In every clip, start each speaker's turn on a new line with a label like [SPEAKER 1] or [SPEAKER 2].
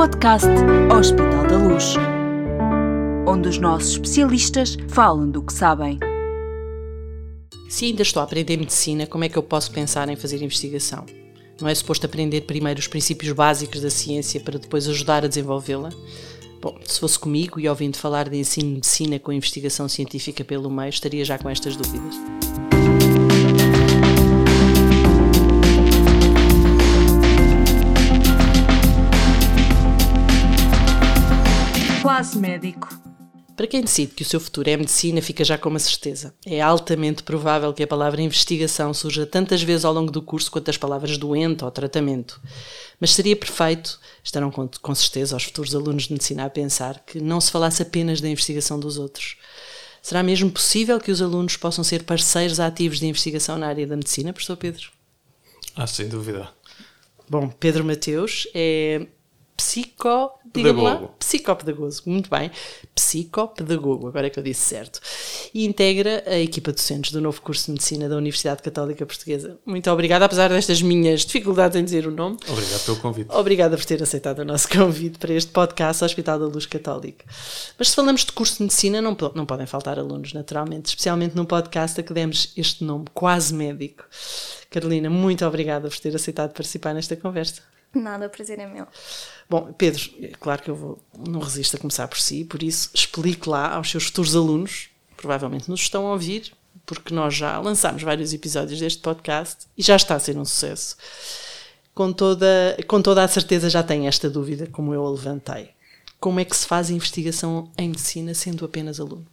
[SPEAKER 1] podcast Hospital da Luz, onde os nossos especialistas falam do que sabem.
[SPEAKER 2] Se ainda estou a aprender medicina, como é que eu posso pensar em fazer investigação? Não é suposto aprender primeiro os princípios básicos da ciência para depois ajudar a desenvolvê-la? Bom, se fosse comigo e ouvindo falar de ensino de medicina com investigação científica pelo meio, estaria já com estas dúvidas.
[SPEAKER 1] Quase médico.
[SPEAKER 2] Para quem decide que o seu futuro é medicina, fica já com uma certeza. É altamente provável que a palavra investigação surja tantas vezes ao longo do curso quanto as palavras doente ou tratamento. Mas seria perfeito, estarão com, com certeza os futuros alunos de medicina a pensar, que não se falasse apenas da investigação dos outros. Será mesmo possível que os alunos possam ser parceiros ativos de investigação na área da medicina, professor Pedro?
[SPEAKER 3] Ah, sem dúvida.
[SPEAKER 2] Bom, Pedro Mateus é psicopedagogo. Psicopedagogo, muito bem. Psicopedagogo, agora é que eu disse certo. E integra a equipa de docentes do novo curso de Medicina da Universidade Católica Portuguesa. Muito obrigada, apesar destas minhas dificuldades em dizer o nome.
[SPEAKER 3] Obrigado pelo convite.
[SPEAKER 2] Obrigada por ter aceitado o nosso convite para este podcast Hospital da Luz Católica. Mas se falamos de curso de Medicina, não, não podem faltar alunos, naturalmente, especialmente num podcast a que demos este nome, quase médico. Carolina, muito obrigada por ter aceitado participar nesta conversa.
[SPEAKER 4] Nada, o prazer é meu.
[SPEAKER 2] Bom, Pedro, é claro que eu vou, não resisto a começar por si, por isso explique lá aos seus futuros alunos, provavelmente nos estão a ouvir, porque nós já lançámos vários episódios deste podcast e já está a ser um sucesso. Com toda, com toda a certeza já tem esta dúvida, como eu a levantei. Como é que se faz a investigação em medicina sendo apenas aluno?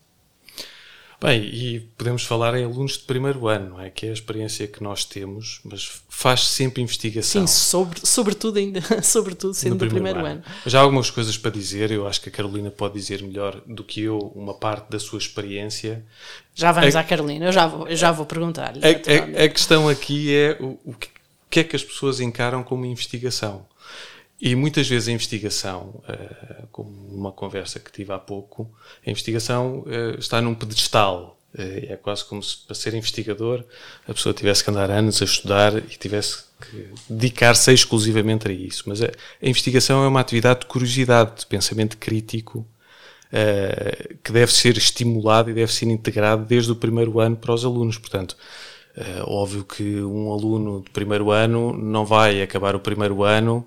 [SPEAKER 3] Bem, e podemos falar em alunos de primeiro ano, não é? Que é a experiência que nós temos, mas faz sempre investigação.
[SPEAKER 2] Sim, sobre, sobretudo ainda, sobretudo sendo do primeiro, primeiro ano. ano.
[SPEAKER 3] Mas há algumas coisas para dizer, eu acho que a Carolina pode dizer melhor do que eu uma parte da sua experiência.
[SPEAKER 2] Já vamos a, à Carolina, eu já vou, eu já vou perguntar-lhe.
[SPEAKER 3] A, a, a, questão aqui é o, o que é que as pessoas encaram como investigação. E muitas vezes a investigação, uh, como numa conversa que tive há pouco, a investigação uh, está num pedestal. Uh, é quase como se para ser investigador a pessoa tivesse que andar anos a estudar e tivesse que dedicar-se exclusivamente a isso. Mas a, investigação é uma atividade de curiosidade, de pensamento crítico, que deve ser estimulado e deve ser integrado desde o primeiro ano para os alunos. Portanto, é óbvio que um aluno de primeiro ano não vai acabar o primeiro ano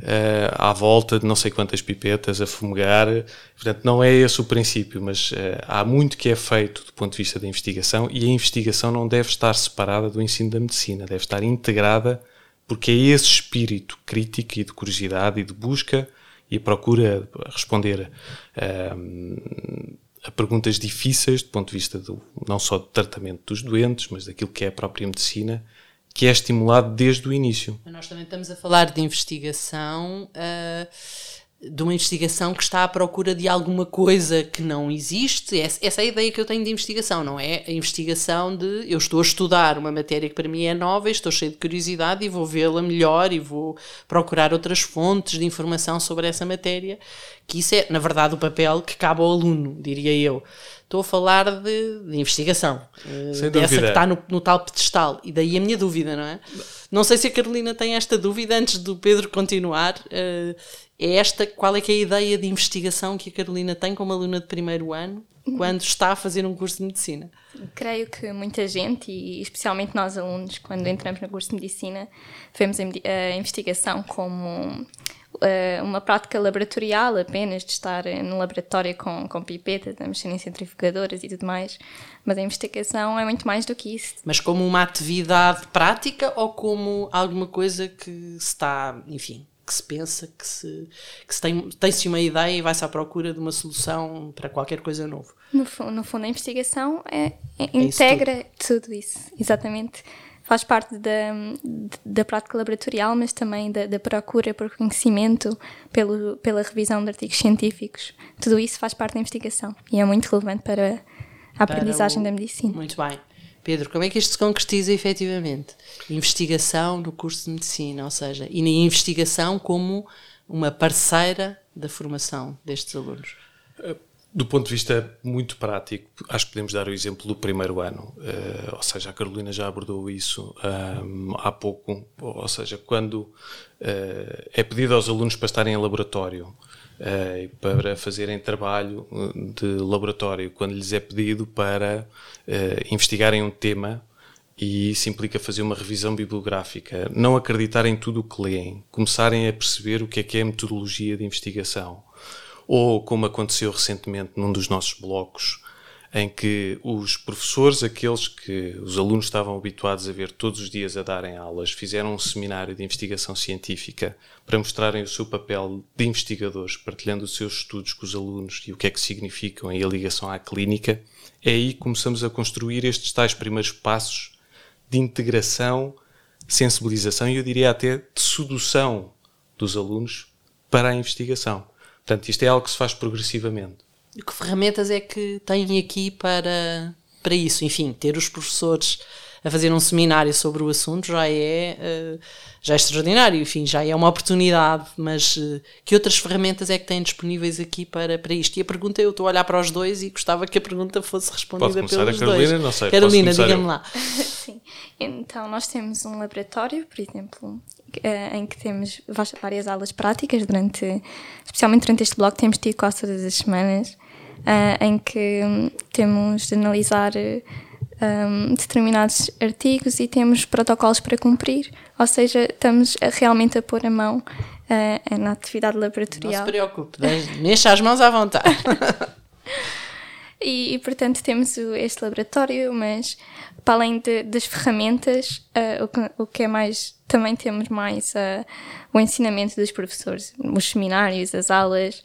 [SPEAKER 3] uh, à volta de não sei quantas pipetas a fumegar, portanto não é esse o princípio, mas uh, há muito que é feito do ponto de vista da investigação e a investigação não deve estar separada do ensino da medicina, deve estar integrada porque é esse espírito crítico e de curiosidade e de busca e procura responder uh, a perguntas difíceis do ponto de vista do, não só do tratamento dos doentes, mas daquilo que é a própria medicina, que é estimulado desde o início.
[SPEAKER 2] Nós também estamos a falar de investigação. Uh de uma investigação que está à procura de alguma coisa que não existe. Essa é a ideia que eu tenho de investigação, não é? A investigação de eu estou a estudar uma matéria que para mim é nova, estou cheio de curiosidade e vou vê-la melhor e vou procurar outras fontes de informação sobre essa matéria, que isso é, na verdade, o papel que cabe ao aluno, diria eu. Estou a falar de, de investigação, eh, Sem dessa dúvida. que está no, no tal pedestal. E daí a minha dúvida, não é? Não sei se a Carolina tem esta dúvida antes do Pedro continuar. Uh, é esta, qual é que é a ideia de investigação que a Carolina tem como aluna de primeiro ano quando está a fazer um curso de medicina?
[SPEAKER 4] Creio que muita gente, e especialmente nós alunos, quando entramos no curso de medicina, vemos a investigação como uh, uma prática laboratorial apenas, de estar no laboratório com, com pipetas, a mexer em centrifugadoras e tudo mais, mas a investigação é muito mais do que isso.
[SPEAKER 2] Mas como uma atividade prática ou como alguma coisa que está, enfim, que se pensa, que se, que se tem, tem-se uma ideia e vai-se à procura de uma solução para qualquer coisa novo.
[SPEAKER 4] No, no fundo, a investigação é, é, é integra tudo. tudo. isso, exatamente. Faz parte da, da prática laboratorial, mas também da, da procura por conhecimento, pelo, pela revisão de artigos científicos. Tudo isso faz parte da investigação e é muito relevante para a aprendizagem o... da medicina.
[SPEAKER 2] Muito bem. Pedro, como é que isto se concretiza efetivamente? Investigação no curso de medicina, ou seja, e na investigação como uma parceira da formação destes alunos.
[SPEAKER 3] Do ponto de vista muito prático, acho que podemos dar o exemplo do primeiro ano, uh, ou seja, a Carolina já abordou isso um, há pouco, ou seja, quando uh, é pedido aos alunos para estarem em laboratório uh, para fazerem trabalho de laboratório, quando lhes é pedido para investigarem um tema e isso implica fazer uma revisão bibliográfica, não acreditar em tudo o que leem, começarem a perceber o que é que é metodologia de investigação. Ou, como aconteceu recentemente num dos nossos blocos, em que os professores, aqueles que os alunos estavam habituados a ver todos os dias a darem aulas, fizeram um seminário de investigação científica para mostrarem o seu papel de investigadores, partilhando os seus estudos com os alunos e o que é que significam e a ligação à clínica. É aí que começamos a construir estes tais primeiros passos de integração, sensibilização e eu diria até de sedução dos alunos para a investigação. Portanto, isto é algo que se faz progressivamente.
[SPEAKER 2] E que ferramentas é que têm aqui para, para isso? Enfim, ter os professores a fazer um seminário sobre o assunto já é, uh, já é extraordinário, enfim, já é uma oportunidade, mas uh, que outras ferramentas é que têm disponíveis aqui para, para isto? E a pergunta, eu estou a olhar para os dois e gostava que a pergunta fosse respondida pelos
[SPEAKER 3] a Carolina,
[SPEAKER 2] dois.
[SPEAKER 3] Não sei,
[SPEAKER 2] Carolina, diga-me lá.
[SPEAKER 4] Sim, então nós temos um laboratório, por exemplo, eh, em que temos várias aulas práticas durante, especialmente durante este bloco, temos tido quase todas as semanas, em que hum, temos de analisar um, determinados artigos e temos protocolos para cumprir, ou seja, estamos realmente a pôr a mão uh, na atividade laboratorial.
[SPEAKER 2] Não se preocupe, mexa as mãos à vontade.
[SPEAKER 4] e, e, portanto, temos este laboratório, mas para além de, das ferramentas, uh, o, que, o, que, é mais. Também temos mais uh, o ensinamento dos professores, os seminários, as aulas,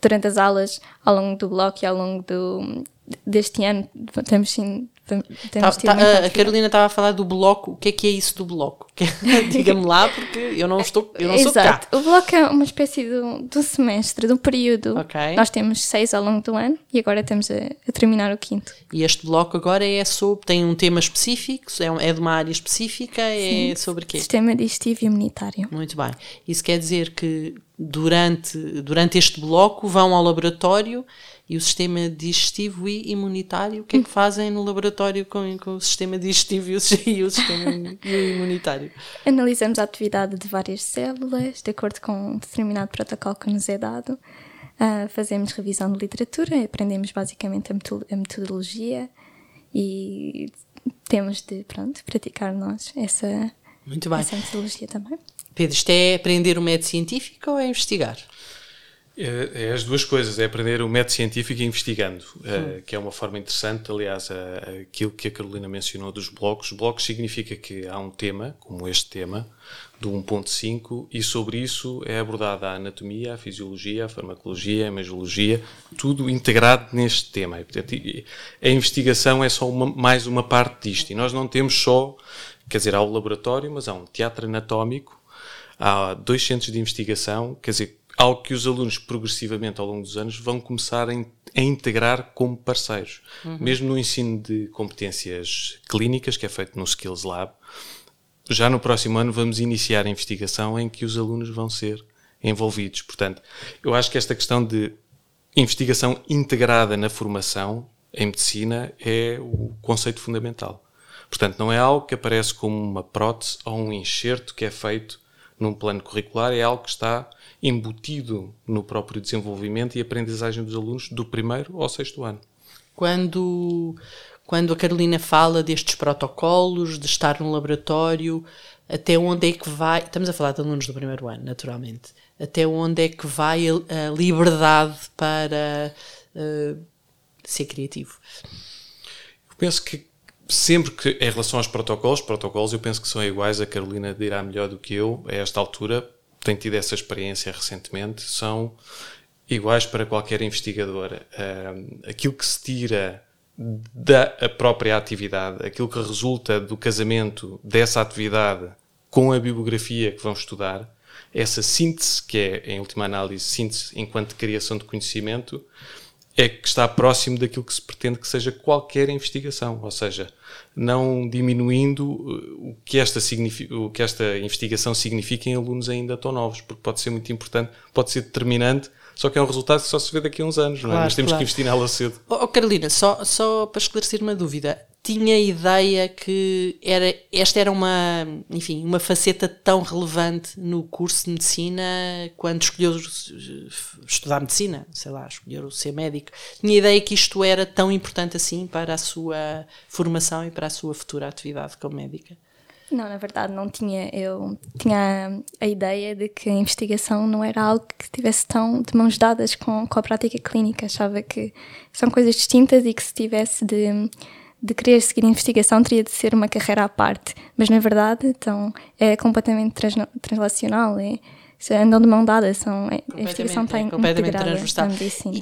[SPEAKER 4] durante as aulas, ao longo do bloco e ao longo do, deste ano, temos sim
[SPEAKER 2] tá, tá, a Carolina estava a falar do bloco. O que é que é isso do bloco? Diga-me lá, porque eu não estou, eu não
[SPEAKER 4] Exato.
[SPEAKER 2] sou.
[SPEAKER 4] O bloco é uma espécie do, do semestre, do período.
[SPEAKER 2] Okay.
[SPEAKER 4] Nós temos seis ao longo do ano e agora estamos a, a terminar o quinto.
[SPEAKER 2] E este bloco agora é sobre, tem um tema específico, é, é de uma área específica, é Sim, é sobre quê?
[SPEAKER 4] Sistema digestivo e imunitário.
[SPEAKER 2] Muito bem. Isso quer dizer que durante, durante este bloco vão ao laboratório e o sistema digestivo e imunitário, o que é que fazem no laboratório com, com o sistema digestivo e o, e o sistema imunitário?
[SPEAKER 4] Analisamos a atividade de várias células, de acordo com um determinado protocolo que nos é dado. Uh, fazemos revisão de literatura, aprendemos basicamente a, metodologia e temos de, pronto, praticar nós essa,
[SPEAKER 2] Muito bem.
[SPEAKER 4] essa metodologia também.
[SPEAKER 2] Pedro, isto é aprender o método científico ou é investigar?
[SPEAKER 3] É, é, as duas coisas, é aprender o método científico investigando, uh, que é uma forma interessante. Aliás, uh, aquilo que a Carolina mencionou dos blocos. Blocos significa que há um tema, como este tema, do 1.5, e sobre isso é abordada a anatomia, a fisiologia, a farmacologia, a imagiologia, tudo integrado neste tema. E, portanto, a investigação é só uma, mais uma parte disto. E nós não temos só, quer dizer, há o laboratório, mas há um teatro anatómico, há dois centros de investigação, quer dizer algo que os alunos progressivamente ao longo dos anos vão começar a, integrar como parceiros. Uhum. Mesmo no ensino de competências clínicas, que é feito no Skills Lab, já no próximo ano vamos iniciar a investigação em que os alunos vão ser envolvidos. Portanto, eu acho que esta questão de investigação integrada na formação em medicina é o conceito fundamental. Portanto, não é algo que aparece como uma prótese ou um enxerto que é feito num plano curricular, é algo que está embutido no próprio desenvolvimento e aprendizagem dos alunos do primeiro ao sexto ano.
[SPEAKER 2] Quando, quando a Carolina fala destes protocolos, de estar no laboratório, até onde é que vai. Estamos a falar de alunos do primeiro ano, naturalmente. Até onde é que vai a, liberdade para uh, ser criativo?
[SPEAKER 3] Eu penso que sempre que, em relação aos protocolos, protocolos eu penso que são iguais, a Carolina dirá melhor do que eu a esta altura, tem tido essa experiência recentemente, são iguais para qualquer investigador. Uh, aquilo que se tira da própria atividade, aquilo que resulta do casamento dessa atividade com a bibliografia que vão estudar, essa síntese, que é, em última análise, síntese enquanto criação de conhecimento, é que está próximo daquilo que se pretende que seja qualquer investigação, ou seja, não diminuindo uh, o que esta, o que esta investigação significa em alunos ainda tão novos, porque pode ser muito importante, pode ser determinante Só que é um resultado que só se vê daqui a uns anos, não é?
[SPEAKER 2] Claro,
[SPEAKER 3] Mas temos
[SPEAKER 2] claro.
[SPEAKER 3] que investir nela cedo.
[SPEAKER 2] Oh, oh, Carolina, só, só para esclarecer uma dúvida, tinha ideia que era, esta era uma, enfim, uma faceta tão relevante no curso de medicina quando escolheu estudar medicina, sei lá, escolheu ser médico. Tinha ideia que isto era tão importante assim para a sua formação e para a sua futura atividade como médica?
[SPEAKER 4] Não, na verdade não tinha. Eu tinha a ideia de que a investigação não era algo que estivesse tão de mãos dadas com, com a prática clínica. Achava que são coisas distintas e que se tivesse de, de querer seguir a investigação teria de ser uma carreira à parte. Mas na verdade, então, é completamente trans, translacional. É, andam de mão dada, são, a investigação está
[SPEAKER 2] é completamente transversal.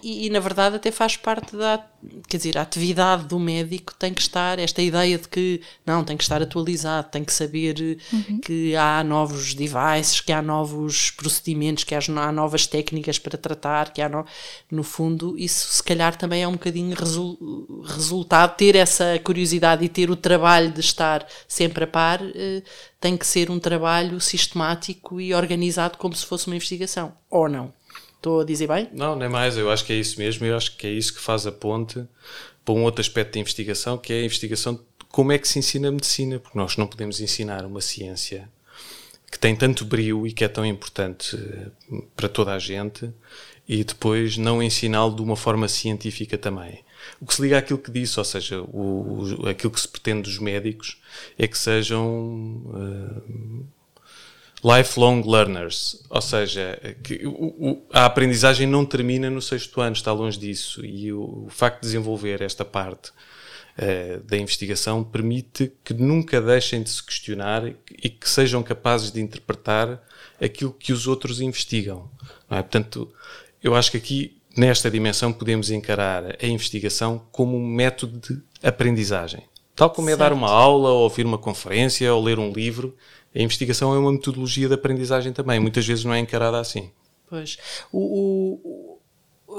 [SPEAKER 2] E, e, na verdade até faz parte da, quer dizer, a atividade do médico tem que estar, esta ideia de que não, tem que estar atualizado, tem que saber
[SPEAKER 4] Uhum.
[SPEAKER 2] que há novos devices, que há novos procedimentos, que há, há novas técnicas para tratar, que há no, no fundo, isso se calhar também é um bocadinho resul, resultado, ter essa curiosidade e ter o trabalho de estar sempre a par, eh, tem que ser um trabalho sistemático e organizado como se fosse uma investigação, ou não? Estou a dizer bem?
[SPEAKER 3] Não, nem mais. Eu acho que é isso mesmo. Eu acho que é isso que faz a ponte para um outro aspecto da investigação, que é a investigação de como é que se ensina a medicina, porque nós não podemos ensinar uma ciência que tem tanto brio e que é tão importante eh, para toda a gente e depois não ensiná-lo de uma forma científica também. O que se liga àquilo que disse, ou seja, o, o, aquilo que se pretende dos médicos é que sejam uh, lifelong learners, ou seja, que o, a aprendizagem não termina no sexto ano, está longe disso, e o, facto de desenvolver esta parte uh, da investigação permite que nunca deixem de se questionar e que sejam capazes de interpretar aquilo que os outros investigam. É? Portanto, eu acho que aqui nesta dimensão podemos encarar a investigação como um método de aprendizagem. Tal como certo. é dar uma aula, ou ouvir uma conferência, ou ler um livro, a investigação é uma metodologia de aprendizagem também. Muitas vezes não é encarada assim.
[SPEAKER 2] Pois. O, o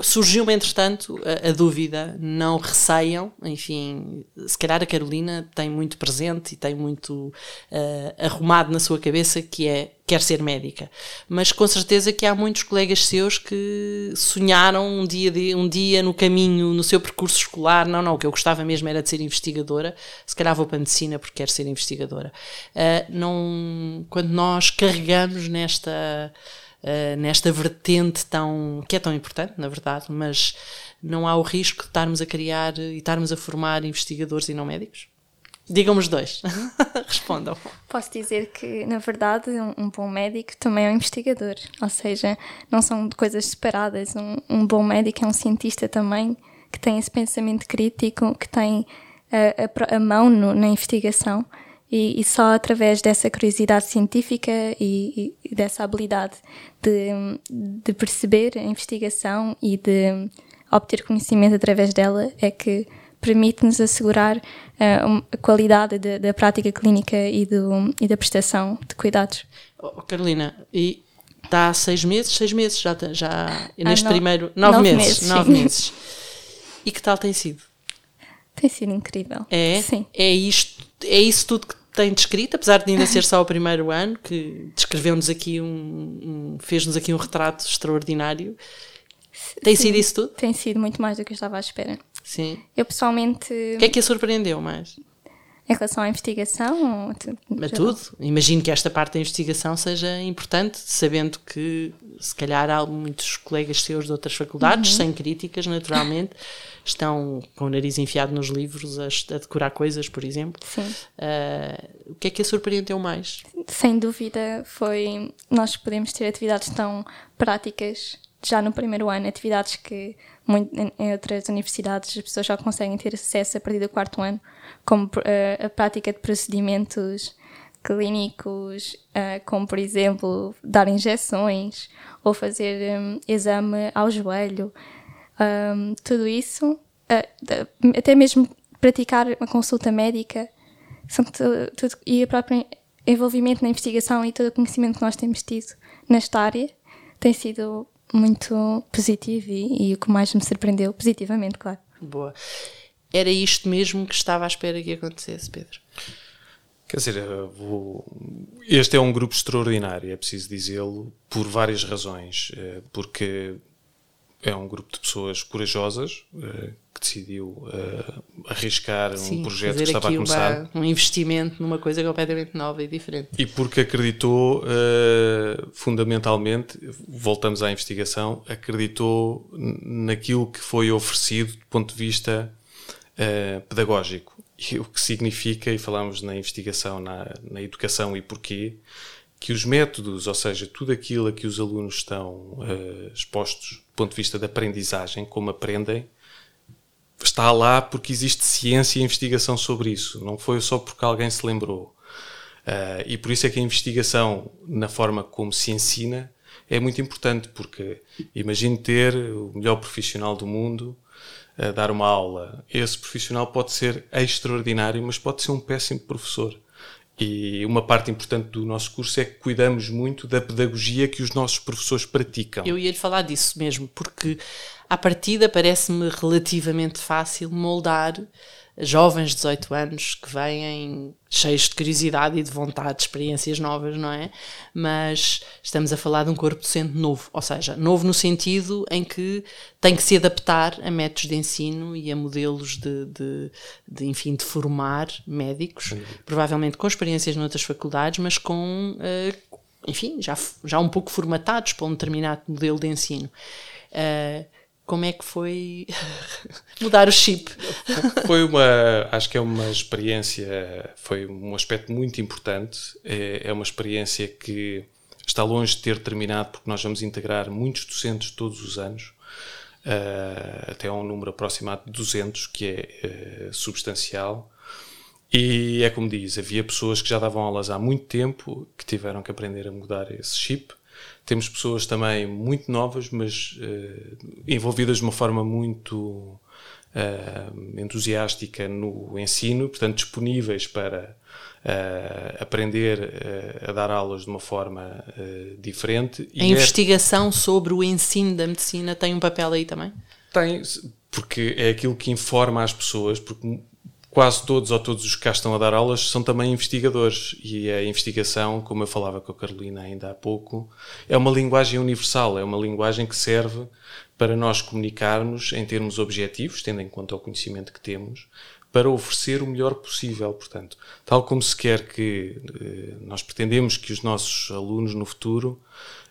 [SPEAKER 2] surgiu-me, entretanto, a, a, dúvida, não receiam, enfim, se calhar a Carolina tem muito presente e tem muito uh, arrumado na sua cabeça que é, quer ser médica, mas com certeza que há muitos colegas seus que sonharam um dia, de, um dia no caminho, no seu percurso escolar, não, não, o que eu gostava mesmo era de ser investigadora, se calhar vou para a medicina porque quero ser investigadora. Uh, não, quando nós carregamos nesta Uh, nesta vertente tão que é tão importante, na verdade, mas não há o risco de estarmos a criar e estarmos a formar investigadores e não médicos? Digam-me os dois. Respondam.
[SPEAKER 4] Posso dizer que, na verdade, um, um, bom médico também é um investigador. Ou seja, não são coisas separadas. Um, um bom médico é um cientista também que tem esse pensamento crítico, que tem a, a, a mão no, na investigação. E, e, só através dessa curiosidade científica e, e dessa habilidade de, de, perceber a investigação e de obter conhecimento através dela é que permite-nos assegurar uh, a qualidade da, da prática clínica e, do, e da prestação de cuidados.
[SPEAKER 2] Oh, Carolina, e está há seis meses, seis meses já, já neste
[SPEAKER 4] no,
[SPEAKER 2] primeiro, nove,
[SPEAKER 4] nove
[SPEAKER 2] meses,
[SPEAKER 4] meses,
[SPEAKER 2] nove meses. E que tal tem sido?
[SPEAKER 4] Tem sido incrível.
[SPEAKER 2] É?
[SPEAKER 4] Sim.
[SPEAKER 2] É isto, é isso tudo que tem descrito, apesar de ainda ser só o primeiro ano, que descreveu-nos aqui um, um fez-nos aqui um retrato extraordinário. Tem
[SPEAKER 4] Sim,
[SPEAKER 2] sido isso tudo?
[SPEAKER 4] Tem sido muito mais do que eu estava à espera.
[SPEAKER 2] Sim.
[SPEAKER 4] Eu pessoalmente.
[SPEAKER 2] O que é que a surpreendeu mais?
[SPEAKER 4] Em relação à investigação? Ou tu,
[SPEAKER 2] Mas tudo. Imagino que esta parte da investigação seja importante, sabendo que se calhar há muitos colegas seus de outras faculdades, uhum. sem críticas, naturalmente, estão com o nariz enfiado nos livros a, a decorar coisas, por exemplo.
[SPEAKER 4] Sim.
[SPEAKER 2] Uh, o que é que a surpreendeu mais?
[SPEAKER 4] Sem dúvida foi nós podemos ter atividades tão práticas já no primeiro ano, atividades que muito, em outras universidades as pessoas já conseguem ter acesso a partir do quarto ano, como uh, a prática de procedimentos clínicos, uh, como por exemplo dar injeções ou fazer um, exame ao joelho, um, tudo isso, uh, até mesmo praticar uma consulta médica, são tudo, tudo, e o próprio envolvimento na investigação e todo o conhecimento que nós temos tido nesta área tem sido muito positivo e, e, o que mais me surpreendeu, positivamente, claro.
[SPEAKER 2] Boa. Era isto mesmo que estava à espera que acontecesse, Pedro?
[SPEAKER 3] Quer dizer, este é um grupo extraordinário, é preciso dizê-lo, por várias razões. Porque é um grupo de pessoas corajosas uh, que decidiu uh, arriscar Sim, um projeto que estava a começar.
[SPEAKER 2] Uma, um investimento numa coisa completamente nova e diferente.
[SPEAKER 3] E porque acreditou, uh, fundamentalmente, voltamos à investigação, acreditou naquilo que foi oferecido do ponto de vista pedagógico. E o que significa, e falámos na investigação, na, na educação e porquê, que os métodos, ou seja, tudo aquilo a que os alunos estão uh, expostos do ponto de vista da aprendizagem, como aprendem, está lá porque existe ciência e investigação sobre isso. Não foi só porque alguém se lembrou. Uh, e por isso é que a investigação, na forma como se ensina, é muito importante, porque imagine ter o melhor profissional do mundo a dar uma aula. Esse profissional pode ser extraordinário, mas pode ser um péssimo professor. E uma parte importante do nosso curso é que cuidamos muito da pedagogia que os nossos professores praticam.
[SPEAKER 2] Eu ia-lhe falar disso mesmo, porque à partida parece-me relativamente fácil moldar jovens de 18 anos que vêm cheios de curiosidade e de vontade de experiências novas, não é? Mas estamos a falar de um corpo docente novo, ou seja, novo no sentido em que tem que se adaptar a métodos de ensino e a modelos de, de, de enfim, de formar médicos, provavelmente com experiências noutras faculdades, mas com, uh, enfim, já, já um pouco formatados para um determinado modelo de ensino. Uh, como é que foi mudar o chip?
[SPEAKER 3] Foi uma, acho que é uma experiência, foi um aspecto muito importante. É, é uma experiência que está longe de ter terminado, porque nós vamos integrar muitos docentes todos os anos, uh, até um número aproximado de 200, que é uh, substancial. E é como diz, havia pessoas que já davam aulas há muito tempo, que tiveram que aprender a mudar esse chip temos pessoas também muito novas, mas uh, envolvidas de uma forma muito uh, entusiástica no ensino, portanto, disponíveis para uh, aprender a dar aulas de uma forma diferente.
[SPEAKER 2] A é investigação é... sobre o ensino da medicina tem um papel aí também?
[SPEAKER 3] Tem, porque é aquilo que informa as pessoas, porque quase todos ou todos os que cá estão a dar aulas são também investigadores e a investigação, como eu falava com a Carolina ainda há pouco, é uma linguagem universal, é uma linguagem que serve para nós comunicarmos em termos objetivos, tendo em conta o conhecimento que temos, para oferecer o melhor possível. Portanto, tal como se quer que eh, nós pretendemos que os nossos alunos no futuro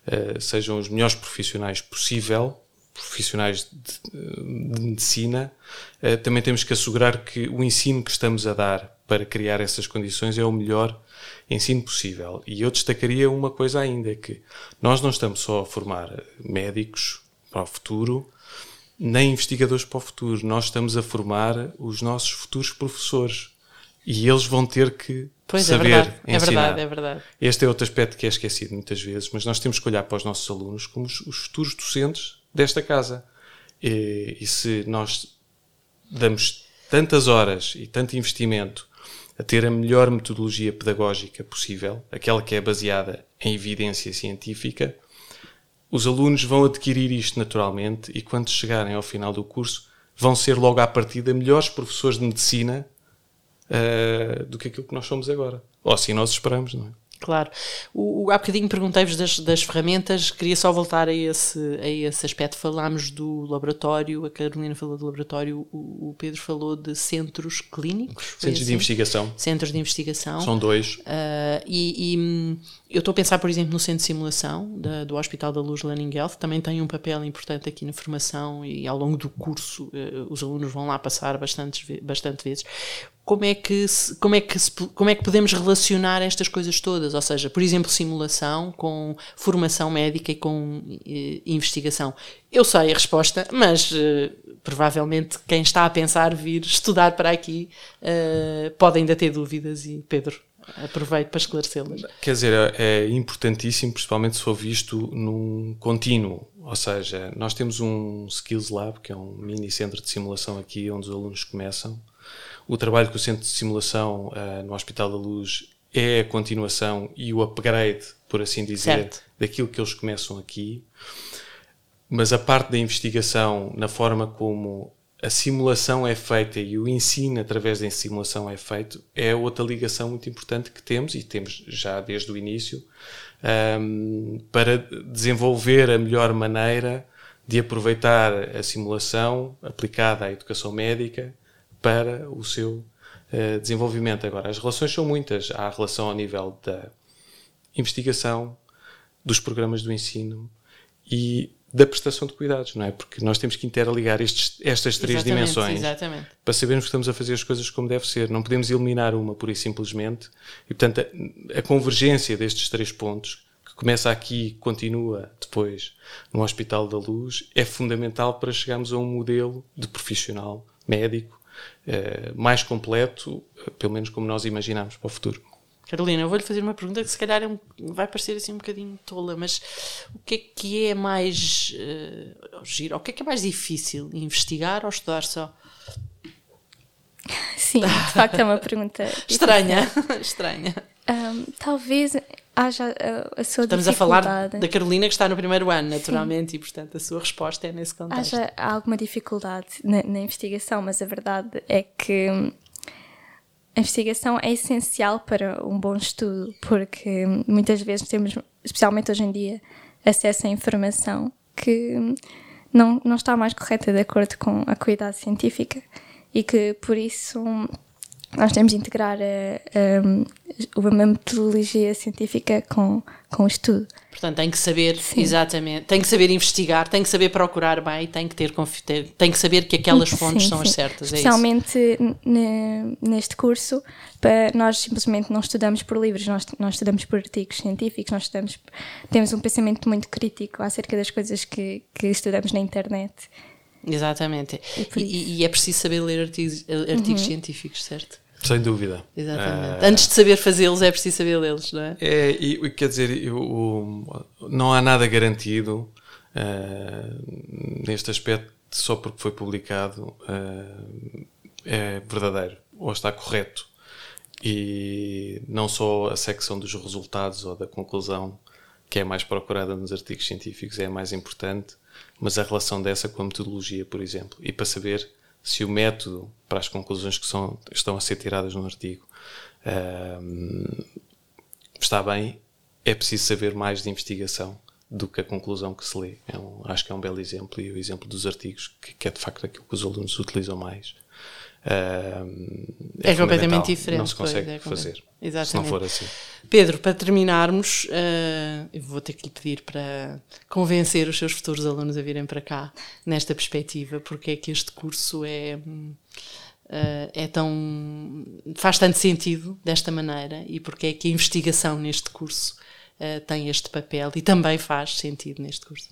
[SPEAKER 3] eh, sejam os melhores profissionais possível, profissionais de, de medicina, eh, também temos que assegurar que o ensino que estamos a dar para criar essas condições é o melhor ensino possível. E eu destacaria uma coisa ainda, é que nós não estamos só a formar médicos para o futuro, nem investigadores para o futuro. Nós estamos a formar os nossos futuros professores. E eles vão ter que pois, é saber
[SPEAKER 2] é
[SPEAKER 3] verdade, ensinar.
[SPEAKER 2] É verdade, é verdade.
[SPEAKER 3] Este é outro aspecto que é esquecido muitas vezes, mas nós temos que olhar para os nossos alunos como os, os futuros docentes desta casa. E, e se nós damos tantas horas e tanto investimento a ter a melhor metodologia pedagógica possível, aquela que é baseada em evidência científica, os alunos vão adquirir isto naturalmente e quando chegarem ao final do curso vão ser logo à partida melhores professores de medicina uh, do que aquilo que nós somos agora. Ou assim nós esperamos, não é?
[SPEAKER 2] Claro. O, o, há bocadinho perguntei-vos das, das, ferramentas, queria só voltar a esse, a esse aspecto. Falámos do laboratório, a Carolina falou do laboratório, o, o Pedro falou de centros clínicos.
[SPEAKER 3] Centros assim? de investigação.
[SPEAKER 2] Centros de investigação.
[SPEAKER 3] São dois.
[SPEAKER 2] Uh, e, e, eu estou a pensar, por exemplo, no centro de simulação da, do Hospital da Luz Learning Health, também tem um papel importante aqui na formação e ao longo do curso uh, os alunos vão lá passar bastante, bastante vezes como é que como é que como é que podemos relacionar estas coisas todas? Ou seja por exemplo simulação com formação médica e com eh, investigação. Eu sei a resposta mas eh, provavelmente quem está a pensar vir estudar para aqui eh, pode ainda ter dúvidas e Pedro aproveito para esclarecê-las.
[SPEAKER 3] Quer dizer é importantíssimo principalmente se for visto num contínuo. Ou seja nós temos um skills lab que é um mini centro de simulação aqui onde os alunos começam o trabalho que o Centro de Simulação uh, no Hospital da Luz é a continuação e o upgrade, por assim dizer, certo. daquilo que eles começam aqui. Mas a parte da investigação, na forma como a simulação é feita e o ensino através da simulação é feito, é outra ligação muito importante que temos e temos já desde o início um, ehm, para desenvolver a melhor maneira de aproveitar a simulação aplicada à educação médica para o seu uh, desenvolvimento. Agora, as relações são muitas. Há a relação ao nível da investigação, dos programas do ensino e da prestação de cuidados, não é? Porque nós temos que interligar estes, estas três
[SPEAKER 2] Exatamente,
[SPEAKER 3] dimensões
[SPEAKER 2] exatamente.
[SPEAKER 3] para sabermos que estamos a fazer as coisas como deve ser. Não podemos eliminar uma pura e simplesmente. E, portanto, a, a convergência destes três pontos, que começa aqui e continua depois no Hospital da Luz, é fundamental para chegarmos a um modelo de profissional médico eh, mais completo, eh, pelo menos como nós imaginamos para o futuro.
[SPEAKER 2] Carolina, eu vou-lhe fazer uma pergunta que se calhar é um, vai parecer assim um bocadinho tola, mas o que é que é mais uh, giro? O que é que é mais difícil? Investigar ou estudar só?
[SPEAKER 4] Sim, de facto é uma pergunta
[SPEAKER 2] estranha. estranha.
[SPEAKER 4] Um, talvez haja a, a sua
[SPEAKER 2] Estamos a falar da Carolina que está no primeiro ano, naturalmente, Sim. e portanto a sua resposta é nesse contexto.
[SPEAKER 4] Haja alguma dificuldade na, na investigação, mas a verdade é que a investigação é essencial para um bom estudo, porque muitas vezes temos, especialmente hoje em dia, acesso a informação que não, não está mais correta de acordo com a qualidade científica e que por isso nós temos de integrar a, a, a metodologia científica com, com o estudo.
[SPEAKER 2] Portanto, tem que saber Sim. exatamente, tem que saber investigar, tem que saber procurar bem, tem que ter, tem que saber que aquelas fontes sim, são sim. as certas.
[SPEAKER 4] Especialmente é neste curso, nós simplesmente não estudamos por livros, nós, nós estudamos por artigos científicos, nós estudamos, temos um pensamento muito crítico acerca das coisas que, que estudamos na internet.
[SPEAKER 2] Exatamente. E, e, é preciso saber ler artigos, artigos uhum. científicos, certo?
[SPEAKER 3] Sem dúvida.
[SPEAKER 2] Exatamente. Uh, Antes de saber fazê-los, é preciso saber lê-los, não é?
[SPEAKER 3] É, e quer dizer, eu, não há nada garantido uh, neste aspecto só porque foi publicado uh, é verdadeiro ou está correto. E não só a secção dos resultados ou da conclusão que é mais procurada nos artigos científicos é a mais importante, mas a relação dessa com a metodologia, por exemplo. E para saber se o método para as conclusões que são, estão a ser tiradas no artigo está bem, é preciso saber mais de investigação do que a conclusão que se lê. É um, acho que é um belo exemplo e o exemplo dos artigos, que, que, é de facto aquilo que os alunos utilizam mais. Uh,
[SPEAKER 2] é, é completamente diferente.
[SPEAKER 3] Não se consegue é fazer. Exatamente. Se não for assim.
[SPEAKER 2] Pedro, para terminarmos, uh, eu vou ter que lhe pedir para convencer os seus futuros alunos a virem para cá nesta perspectiva, porque é que este curso é. Uh, é tão faz tanto sentido desta maneira e porque é que a investigação neste curso uh, tem este papel e também faz sentido neste curso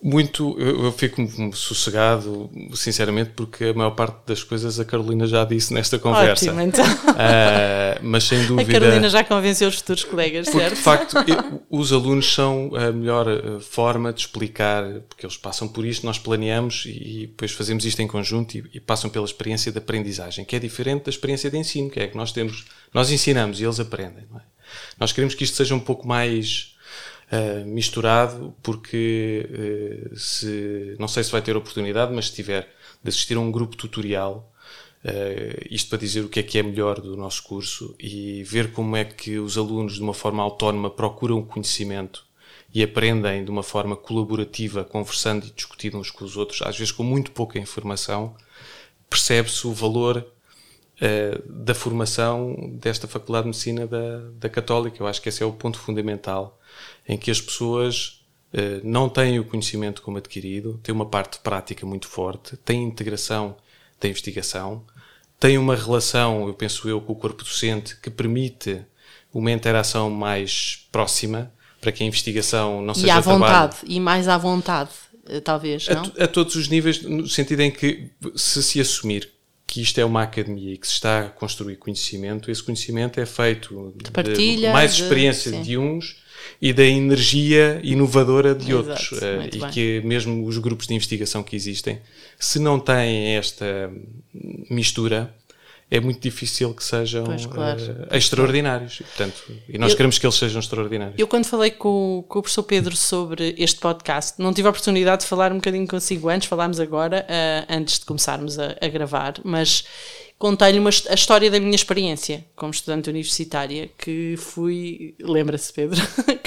[SPEAKER 3] muito, eu, eu, fico sossegado, sinceramente, porque a maior parte das coisas a Carolina já disse nesta conversa.
[SPEAKER 2] Ótimo, então.
[SPEAKER 3] Uh, mas sem dúvida.
[SPEAKER 2] A Carolina já convenceu os futuros colegas,
[SPEAKER 3] porque,
[SPEAKER 2] certo?
[SPEAKER 3] De facto, eu, os alunos são a melhor eh, forma de explicar, porque eles passam por isto, nós planeamos e depois fazemos isto em conjunto e, e passam pela experiência de aprendizagem, que é diferente da experiência de ensino, que é que nós temos, nós ensinamos e eles aprendem. É? Nós queremos que isto seja um pouco mais uh, misturado, porque uh, se, não sei se vai ter oportunidade, mas se tiver de assistir a um grupo tutorial, uh, isto para dizer o que é que é melhor do nosso curso e ver como é que os alunos, de uma forma autónoma, procuram conhecimento e aprendem de uma forma colaborativa, conversando e discutindo uns com os outros, às vezes com muito pouca informação, percebe-se o valor uh, da formação desta Faculdade de Medicina da, da Católica. Eu acho que esse é o ponto fundamental em que as pessoas uh, não têm o conhecimento como adquirido, têm uma parte prática muito forte, têm integração da investigação, têm uma relação, eu penso eu, com o corpo docente que permite uma interação mais próxima para que a investigação não e seja
[SPEAKER 2] E à vontade,
[SPEAKER 3] trabalho.
[SPEAKER 2] e mais à vontade, eh, talvez, não?
[SPEAKER 3] A, a todos os níveis, no sentido em que se se assumir que isto é uma academia e que se está a construir conhecimento, esse conhecimento é feito
[SPEAKER 2] de, partilha,
[SPEAKER 3] de mais experiência de, de uns e da energia inovadora de Exato, outros. Uh, e bem. que mesmo os grupos de investigação que existem, se não têm esta mistura, é muito difícil que sejam pois, claro. uh, extraordinários. Portanto, e nós eu, queremos que eles sejam extraordinários.
[SPEAKER 2] Eu, quando falei com, com, o professor Pedro sobre este podcast, não tive a oportunidade de falar um bocadinho consigo antes, falámos agora, uh, antes de começarmos a, a gravar, mas contei-lhe a história da minha experiência como estudante universitária, que fui, lembra-se Pedro,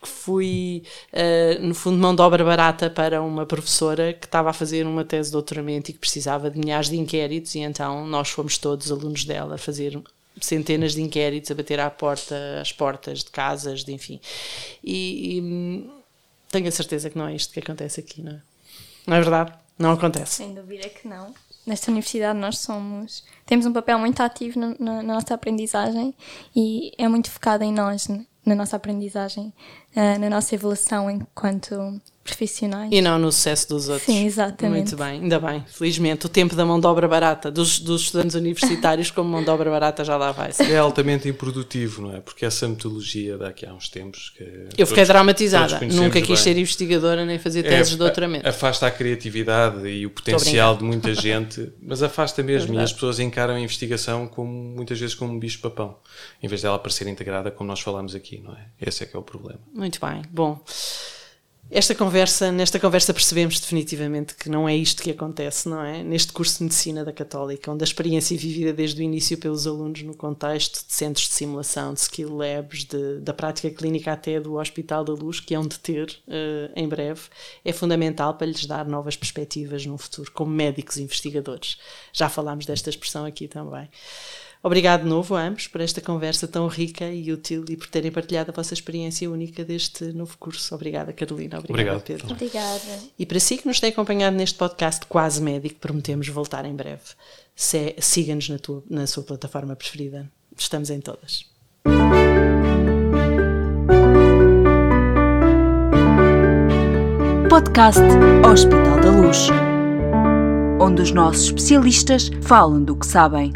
[SPEAKER 2] que fui, uh, no fundo, mão de obra barata para uma professora que estava a fazer uma tese de doutoramento e que precisava de milhares de inquéritos, e então nós fomos todos alunos dela a fazer centenas de inquéritos, a bater à porta, às portas de casas, de enfim. E, e hum, tenho a certeza que não é isto que acontece aqui, não é? Não é verdade? Não acontece.
[SPEAKER 4] Sem dúvida que não. Nesta universidade nós somos temos um papel muito ativo na, na, nossa aprendizagem e é muito focado em nós, na nossa aprendizagem, uh, na nossa evolução enquanto profissionais.
[SPEAKER 2] E não no sucesso dos outros.
[SPEAKER 4] Sim, exatamente.
[SPEAKER 2] Muito bem, ainda bem. Felizmente, o tempo da mão de obra barata, dos, dos estudantes universitários como mão de obra barata já lá vai.
[SPEAKER 3] É altamente improdutivo, não é? Porque essa metodologia daqui há uns tempos que.
[SPEAKER 2] Eu fiquei todos, dramatizada. Todos Nunca quis bem. ser investigadora nem fazer teses é, de doutoramento.
[SPEAKER 3] Afasta a criatividade e o potencial de muita gente, mas afasta mesmo. É e as pessoas encaram a investigação como, muitas vezes como um bicho-papão, em vez dela parecer integrada, como nós falamos aqui, não é? Esse é que é o problema.
[SPEAKER 2] Muito bem. Bom. Esta conversa, nesta conversa percebemos definitivamente que não é isto que acontece, não é? Neste curso de medicina da Católica, onde a experiência vivida desde o início pelos alunos no contexto de centros de simulação, de skill labs, de, da prática clínica até do Hospital da Luz, que é onde ter uh, em breve, é fundamental para lhes dar novas perspectivas no futuro, como médicos investigadores. Já falámos desta expressão aqui também. Obrigado de novo a ambos por esta conversa tão rica e útil e por terem partilhado a vossa experiência única deste novo curso. Obrigada, Carolina. Obrigada,
[SPEAKER 3] Obrigado.
[SPEAKER 2] Pedro.
[SPEAKER 4] Obrigada.
[SPEAKER 2] E para si que nos tem acompanhado neste podcast quase médico, prometemos voltar em breve. Siga-nos na, na sua plataforma preferida. Estamos em todas.
[SPEAKER 1] Podcast Hospital da Luz, onde os nossos especialistas falam do que sabem.